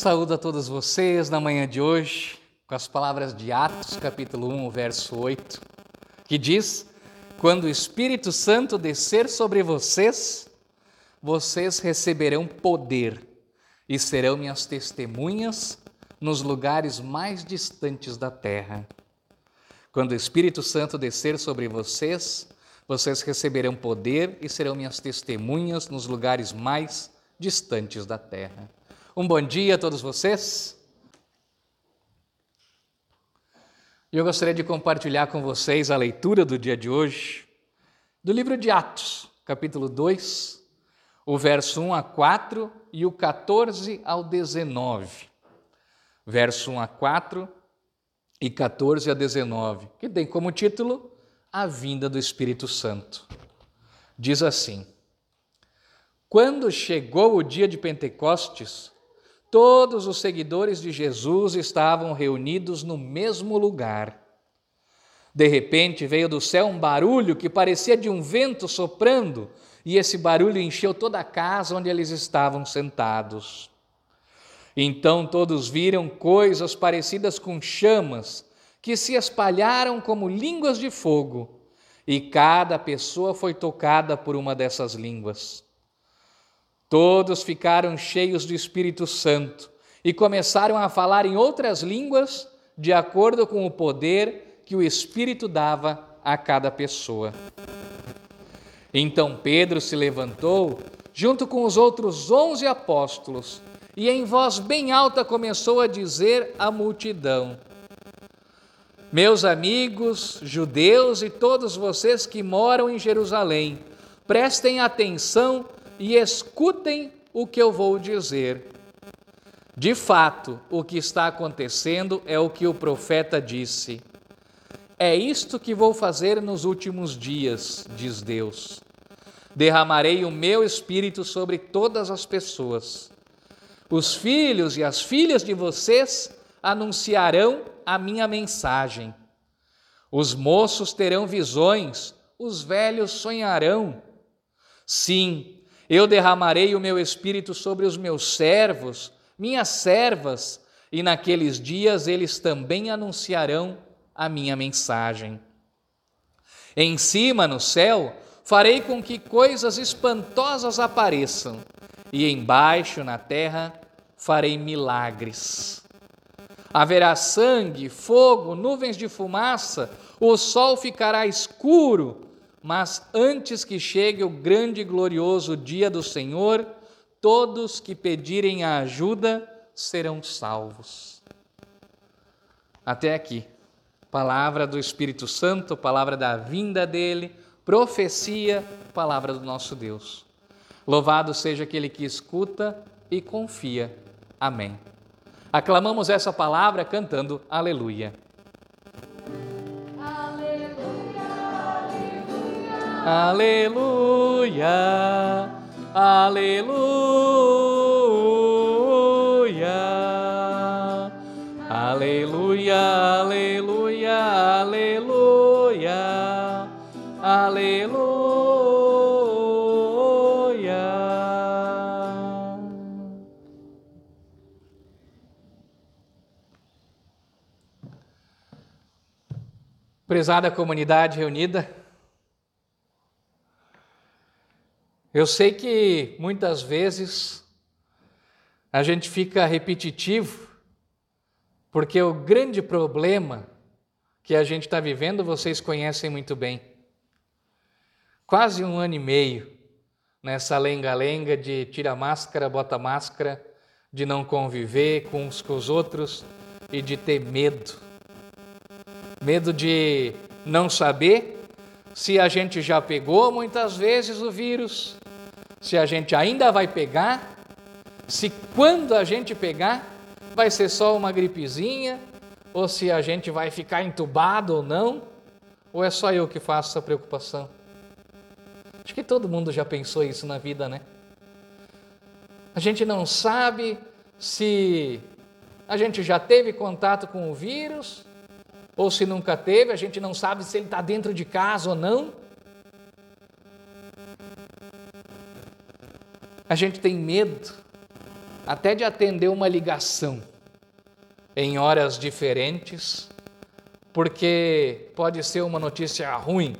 Saúdo a todos vocês na manhã de hoje com as palavras de Atos, capítulo 1, verso 8, que diz: Quando o Espírito Santo descer sobre vocês, vocês receberão poder e serão minhas testemunhas nos lugares mais distantes da terra. Quando o Espírito Santo descer sobre vocês, vocês receberão poder e serão minhas testemunhas nos lugares mais distantes da terra. Um bom dia a todos vocês. Eu gostaria de compartilhar com vocês a leitura do dia de hoje, do livro de Atos, capítulo 2, o verso 1 a 4 e o 14 ao 19. Verso 1 a 4 e 14 a 19, que tem como título A Vinda do Espírito Santo. Diz assim: Quando chegou o dia de Pentecostes, Todos os seguidores de Jesus estavam reunidos no mesmo lugar. De repente veio do céu um barulho que parecia de um vento soprando, e esse barulho encheu toda a casa onde eles estavam sentados. Então todos viram coisas parecidas com chamas que se espalharam como línguas de fogo, e cada pessoa foi tocada por uma dessas línguas. Todos ficaram cheios do Espírito Santo e começaram a falar em outras línguas, de acordo com o poder que o Espírito dava a cada pessoa. Então Pedro se levantou, junto com os outros onze apóstolos, e em voz bem alta começou a dizer à multidão: Meus amigos, judeus e todos vocês que moram em Jerusalém, prestem atenção e escutem o que eu vou dizer. De fato, o que está acontecendo é o que o profeta disse. É isto que vou fazer nos últimos dias, diz Deus. Derramarei o meu espírito sobre todas as pessoas. Os filhos e as filhas de vocês anunciarão a minha mensagem. Os moços terão visões, os velhos sonharão. Sim, eu derramarei o meu espírito sobre os meus servos, minhas servas, e naqueles dias eles também anunciarão a minha mensagem. Em cima, no céu, farei com que coisas espantosas apareçam, e embaixo, na terra, farei milagres. Haverá sangue, fogo, nuvens de fumaça, o sol ficará escuro, mas antes que chegue o grande e glorioso dia do Senhor, todos que pedirem a ajuda serão salvos. Até aqui, palavra do Espírito Santo, palavra da vinda dele, profecia, palavra do nosso Deus. Louvado seja aquele que escuta e confia. Amém. Aclamamos essa palavra cantando Aleluia. Aleluia, aleluia, aleluia, aleluia, aleluia, aleluia. Prezada comunidade reunida, Eu sei que muitas vezes a gente fica repetitivo, porque o grande problema que a gente está vivendo vocês conhecem muito bem. Quase um ano e meio nessa lenga-lenga de tira máscara, bota máscara, de não conviver com uns com os outros e de ter medo. Medo de não saber se a gente já pegou muitas vezes o vírus, se a gente ainda vai pegar, se quando a gente pegar vai ser só uma gripezinha, ou se a gente vai ficar entubado ou não, ou é só eu que faço essa preocupação? Acho que todo mundo já pensou isso na vida, né? A gente não sabe se a gente já teve contato com o vírus, ou se nunca teve, a gente não sabe se ele está dentro de casa ou não. A gente tem medo, até de atender uma ligação em horas diferentes, porque pode ser uma notícia ruim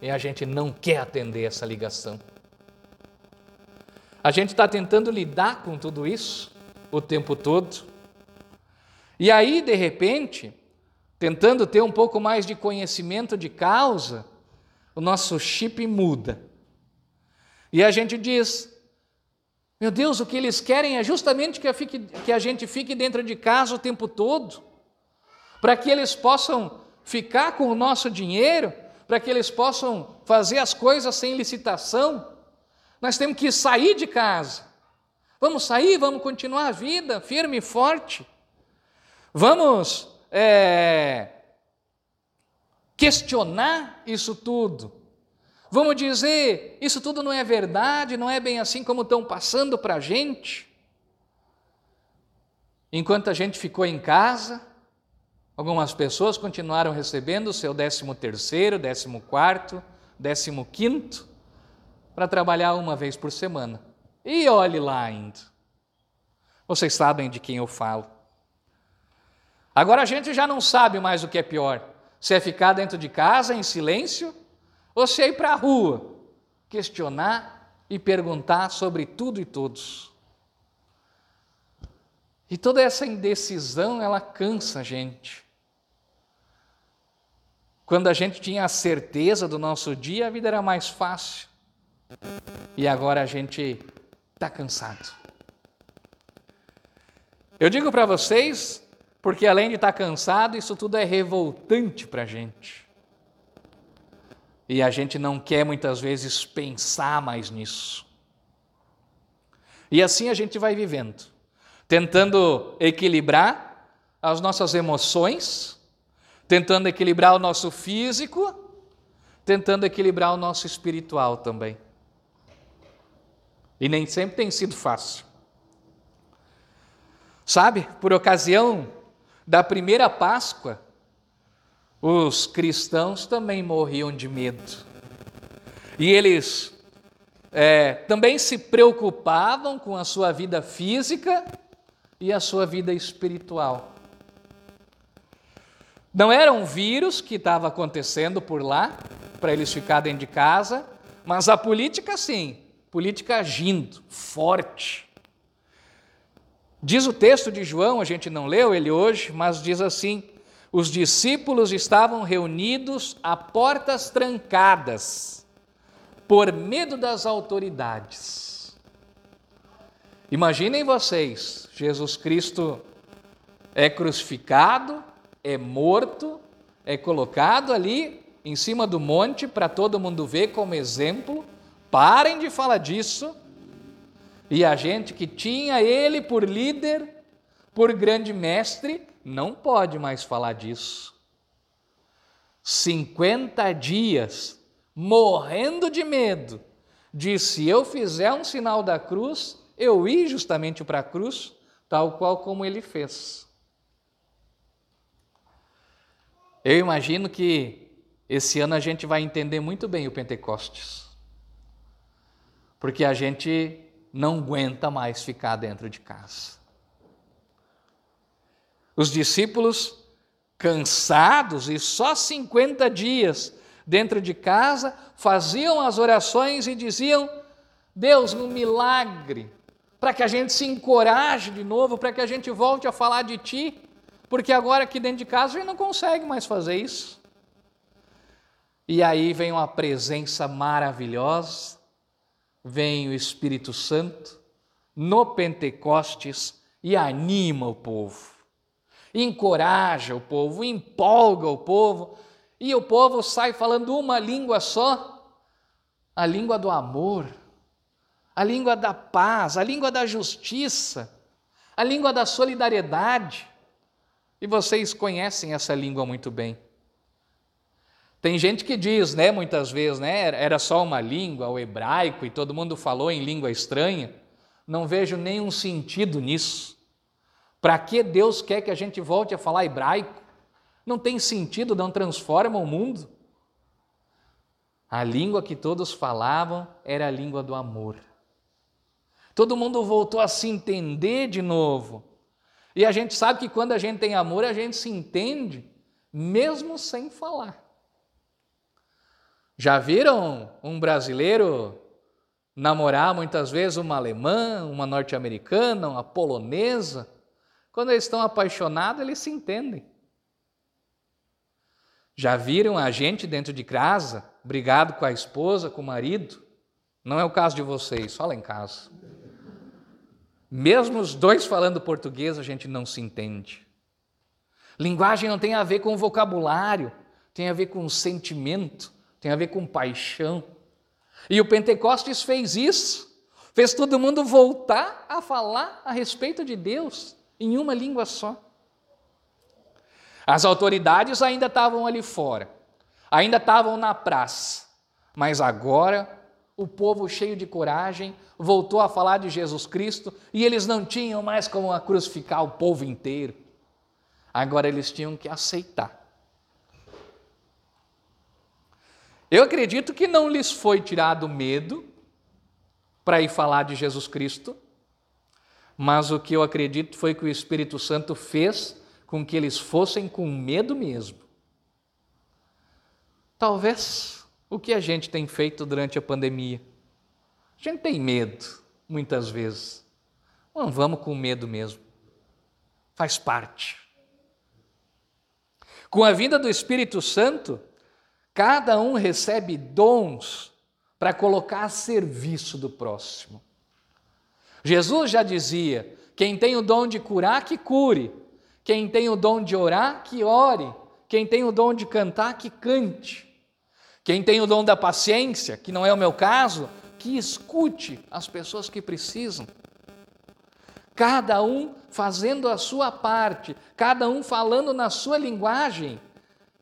e a gente não quer atender essa ligação. A gente está tentando lidar com tudo isso o tempo todo. E aí, de repente, tentando ter um pouco mais de conhecimento de causa, o nosso chip muda. E a gente diz: meu Deus, o que eles querem é justamente que, que a gente fique dentro de casa o tempo todo, para que eles possam ficar com o nosso dinheiro, para que eles possam fazer as coisas sem licitação. Nós temos que sair de casa. Vamos sair, vamos continuar a vida firme e forte. Vamos é, questionar isso tudo. Vamos dizer, isso tudo não é verdade, não é bem assim como estão passando para a gente. Enquanto a gente ficou em casa, algumas pessoas continuaram recebendo o seu décimo terceiro, décimo quarto, décimo quinto, para trabalhar uma vez por semana. E olhe lá ainda. Vocês sabem de quem eu falo. Agora a gente já não sabe mais o que é pior: se é ficar dentro de casa em silêncio é ir para a rua questionar e perguntar sobre tudo e todos. E toda essa indecisão, ela cansa a gente. Quando a gente tinha a certeza do nosso dia, a vida era mais fácil. E agora a gente está cansado. Eu digo para vocês, porque além de estar tá cansado, isso tudo é revoltante para a gente. E a gente não quer muitas vezes pensar mais nisso. E assim a gente vai vivendo, tentando equilibrar as nossas emoções, tentando equilibrar o nosso físico, tentando equilibrar o nosso espiritual também. E nem sempre tem sido fácil. Sabe, por ocasião da primeira Páscoa, os cristãos também morriam de medo. E eles é, também se preocupavam com a sua vida física e a sua vida espiritual. Não era um vírus que estava acontecendo por lá, para eles ficarem de casa, mas a política sim, política agindo, forte. Diz o texto de João, a gente não leu ele hoje, mas diz assim: os discípulos estavam reunidos a portas trancadas, por medo das autoridades. Imaginem vocês, Jesus Cristo é crucificado, é morto, é colocado ali em cima do monte para todo mundo ver como exemplo. Parem de falar disso. E a gente que tinha ele por líder, por grande mestre, não pode mais falar disso. 50 dias morrendo de medo de se eu fizer um sinal da cruz, eu ir justamente para a cruz, tal qual como ele fez. Eu imagino que esse ano a gente vai entender muito bem o Pentecostes, porque a gente não aguenta mais ficar dentro de casa. Os discípulos, cansados e só 50 dias dentro de casa, faziam as orações e diziam: Deus, um milagre, para que a gente se encoraje de novo, para que a gente volte a falar de Ti, porque agora aqui dentro de casa a gente não consegue mais fazer isso. E aí vem uma presença maravilhosa, vem o Espírito Santo no Pentecostes e anima o povo encoraja o povo, empolga o povo, e o povo sai falando uma língua só, a língua do amor, a língua da paz, a língua da justiça, a língua da solidariedade. E vocês conhecem essa língua muito bem. Tem gente que diz, né, muitas vezes, né, era só uma língua, o hebraico, e todo mundo falou em língua estranha. Não vejo nenhum sentido nisso. Para que Deus quer que a gente volte a falar hebraico? Não tem sentido, não transforma o mundo. A língua que todos falavam era a língua do amor. Todo mundo voltou a se entender de novo. E a gente sabe que quando a gente tem amor, a gente se entende, mesmo sem falar. Já viram um brasileiro namorar muitas vezes uma alemã, uma norte-americana, uma polonesa? Quando eles estão apaixonados, eles se entendem. Já viram a gente dentro de casa, brigado com a esposa, com o marido? Não é o caso de vocês, só lá em casa. Mesmo os dois falando português, a gente não se entende. Linguagem não tem a ver com vocabulário, tem a ver com sentimento, tem a ver com paixão. E o Pentecostes fez isso, fez todo mundo voltar a falar a respeito de Deus em uma língua só. As autoridades ainda estavam ali fora, ainda estavam na praça, mas agora o povo cheio de coragem voltou a falar de Jesus Cristo e eles não tinham mais como crucificar o povo inteiro. Agora eles tinham que aceitar. Eu acredito que não lhes foi tirado medo para ir falar de Jesus Cristo, mas o que eu acredito foi que o Espírito Santo fez com que eles fossem com medo mesmo. Talvez o que a gente tem feito durante a pandemia? A gente tem medo, muitas vezes. Não vamos com medo mesmo. Faz parte. Com a vinda do Espírito Santo, cada um recebe dons para colocar a serviço do próximo. Jesus já dizia: quem tem o dom de curar, que cure. Quem tem o dom de orar, que ore. Quem tem o dom de cantar, que cante. Quem tem o dom da paciência, que não é o meu caso, que escute as pessoas que precisam. Cada um fazendo a sua parte, cada um falando na sua linguagem,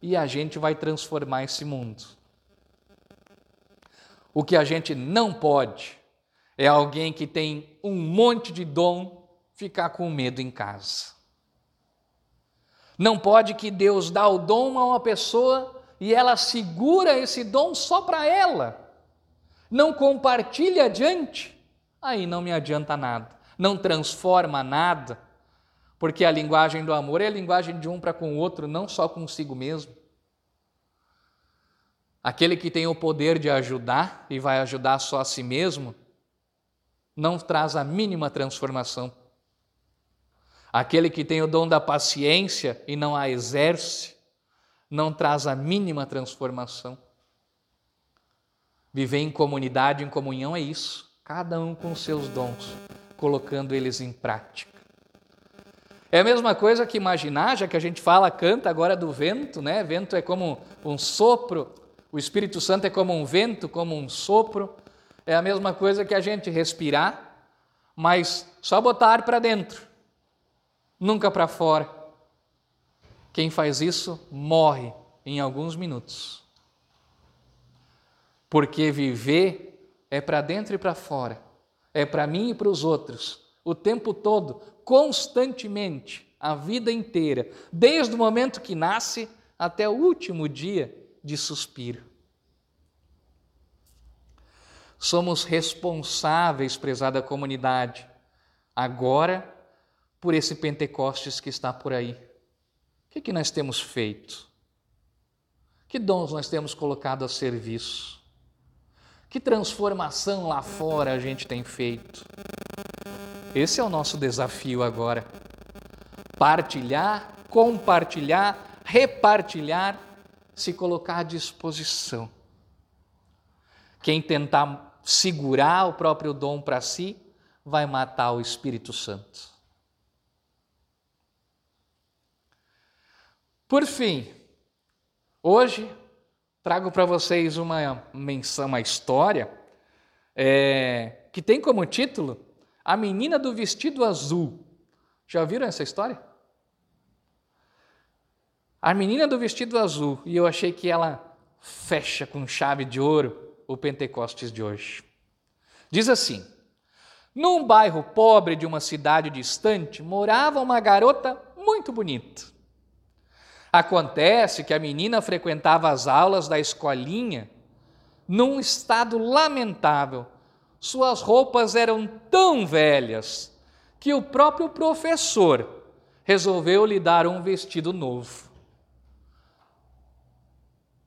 e a gente vai transformar esse mundo. O que a gente não pode é alguém que tem um monte de dom ficar com medo em casa. Não pode que Deus dá o dom a uma pessoa e ela segura esse dom só para ela, não compartilha adiante, aí não me adianta nada, não transforma nada, porque a linguagem do amor é a linguagem de um para com o outro, não só consigo mesmo. Aquele que tem o poder de ajudar e vai ajudar só a si mesmo, não traz a mínima transformação. Aquele que tem o dom da paciência e não a exerce, não traz a mínima transformação. Viver em comunidade, em comunhão é isso, cada um com seus dons, colocando eles em prática. É a mesma coisa que imaginar, já que a gente fala, canta agora do vento, né? Vento é como um sopro, o Espírito Santo é como um vento, como um sopro. É a mesma coisa que a gente respirar, mas só botar ar para dentro, nunca para fora. Quem faz isso morre em alguns minutos. Porque viver é para dentro e para fora, é para mim e para os outros, o tempo todo, constantemente, a vida inteira, desde o momento que nasce até o último dia de suspiro. Somos responsáveis, prezada comunidade, agora por esse Pentecostes que está por aí. O que, que nós temos feito? Que dons nós temos colocado a serviço? Que transformação lá fora a gente tem feito? Esse é o nosso desafio agora. Partilhar, compartilhar, repartilhar, se colocar à disposição. Quem tentar segurar o próprio dom para si, vai matar o Espírito Santo. Por fim, hoje trago para vocês uma menção, uma história é, que tem como título A Menina do Vestido Azul. Já viram essa história? A Menina do Vestido Azul, e eu achei que ela fecha com chave de ouro o Pentecostes de hoje. Diz assim: Num bairro pobre de uma cidade distante morava uma garota muito bonita. Acontece que a menina frequentava as aulas da escolinha num estado lamentável, suas roupas eram tão velhas que o próprio professor resolveu lhe dar um vestido novo.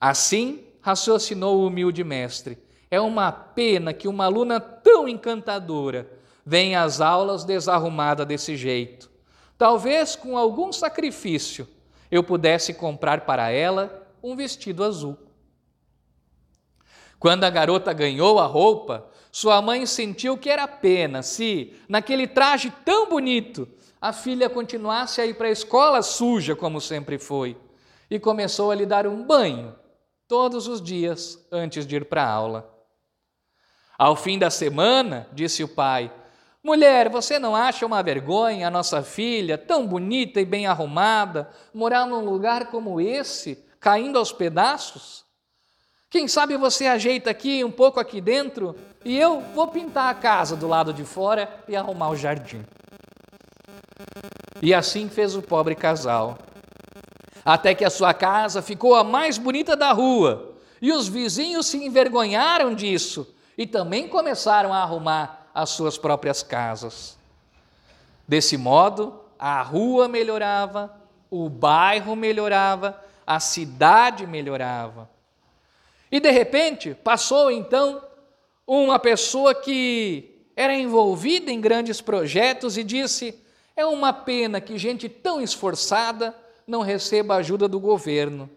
Assim, raciocinou o humilde mestre, é uma pena que uma aluna tão encantadora venha às aulas desarrumada desse jeito. Talvez com algum sacrifício eu pudesse comprar para ela um vestido azul. Quando a garota ganhou a roupa, sua mãe sentiu que era pena se, naquele traje tão bonito, a filha continuasse a ir para a escola suja como sempre foi, e começou a lhe dar um banho todos os dias antes de ir para a aula. Ao fim da semana, disse o pai, Mulher, você não acha uma vergonha a nossa filha, tão bonita e bem arrumada, morar num lugar como esse, caindo aos pedaços? Quem sabe você ajeita aqui um pouco aqui dentro e eu vou pintar a casa do lado de fora e arrumar o jardim. E assim fez o pobre casal. Até que a sua casa ficou a mais bonita da rua e os vizinhos se envergonharam disso e também começaram a arrumar as suas próprias casas. Desse modo, a rua melhorava, o bairro melhorava, a cidade melhorava. E de repente, passou então uma pessoa que era envolvida em grandes projetos e disse: é uma pena que gente tão esforçada não receba ajuda do governo.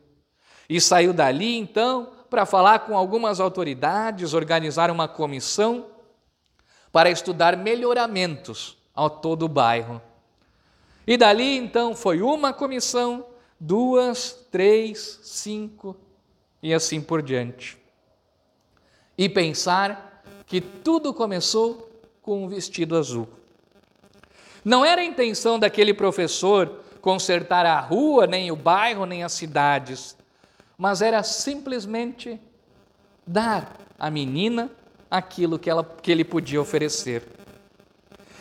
E saiu dali então para falar com algumas autoridades, organizar uma comissão para estudar melhoramentos ao todo o bairro. E dali então foi uma comissão, duas, três, cinco e assim por diante. E pensar que tudo começou com um vestido azul. Não era a intenção daquele professor consertar a rua, nem o bairro, nem as cidades, mas era simplesmente dar à menina aquilo que, ela, que ele podia oferecer.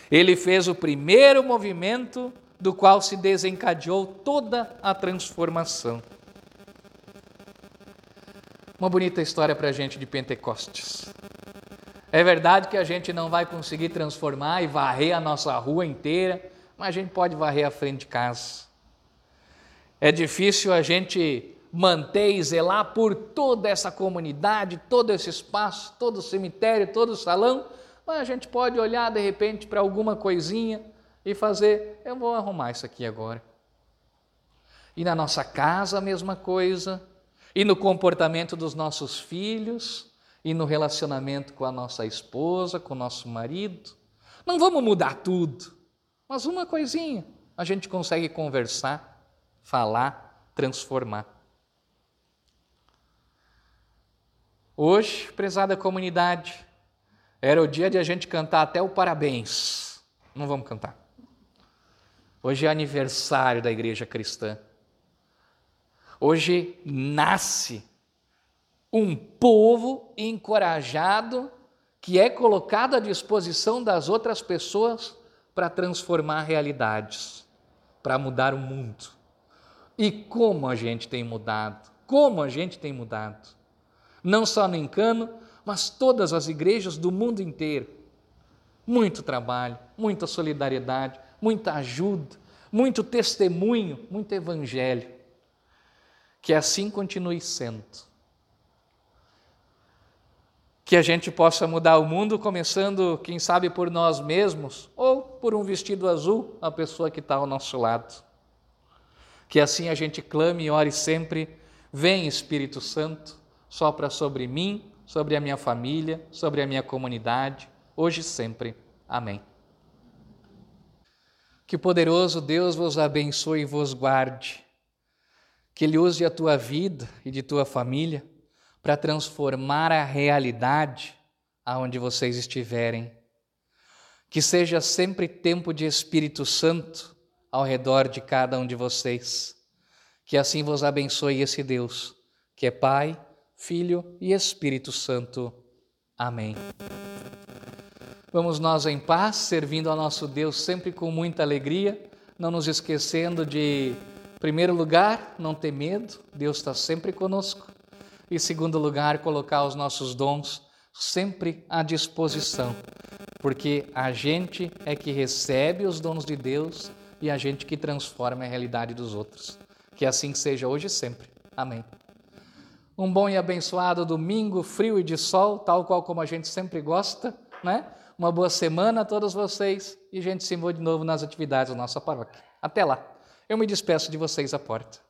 Ele fez o primeiro movimento do qual se desencadeou toda a transformação. Uma bonita história para a gente de Pentecostes. É verdade que a gente não vai conseguir transformar e varrer a nossa rua inteira, mas a gente pode varrer a frente de casa. É difícil a gente manter e zelar por toda essa comunidade, todo esse espaço, todo o cemitério, todo o salão, mas a gente pode olhar de repente para alguma coisinha e fazer: eu vou arrumar isso aqui agora. E na nossa casa a mesma coisa, e no comportamento dos nossos filhos, e no relacionamento com a nossa esposa, com o nosso marido. Não vamos mudar tudo, mas uma coisinha a gente consegue conversar, falar, transformar. Hoje, prezada comunidade, era o dia de a gente cantar até o parabéns. Não vamos cantar. Hoje é aniversário da igreja cristã. Hoje nasce um povo encorajado que é colocado à disposição das outras pessoas para transformar realidades, para mudar o mundo. E como a gente tem mudado, como a gente tem mudado. Não só no Encano, mas todas as igrejas do mundo inteiro. Muito trabalho, muita solidariedade, muita ajuda, muito testemunho, muito evangelho. Que assim continue sendo que a gente possa mudar o mundo, começando, quem sabe, por nós mesmos, ou por um vestido azul, a pessoa que está ao nosso lado. Que assim a gente clame e ore sempre: Vem Espírito Santo, sopra sobre mim, sobre a minha família, sobre a minha comunidade, hoje e sempre. Amém. Que o poderoso Deus vos abençoe e vos guarde. Que Ele use a tua vida e de tua família para transformar a realidade aonde vocês estiverem. Que seja sempre tempo de Espírito Santo ao redor de cada um de vocês. Que assim vos abençoe esse Deus, que é Pai, Filho e Espírito Santo. Amém. Vamos nós em paz, servindo ao nosso Deus sempre com muita alegria, não nos esquecendo de, em primeiro lugar, não ter medo, Deus está sempre conosco. Em segundo lugar, colocar os nossos dons sempre à disposição, porque a gente é que recebe os dons de Deus e a gente que transforma a realidade dos outros. Que assim seja hoje e sempre. Amém. Um bom e abençoado domingo, frio e de sol, tal qual como a gente sempre gosta, né? Uma boa semana a todos vocês e a gente se vê de novo nas atividades da nossa paróquia. Até lá. Eu me despeço de vocês à porta.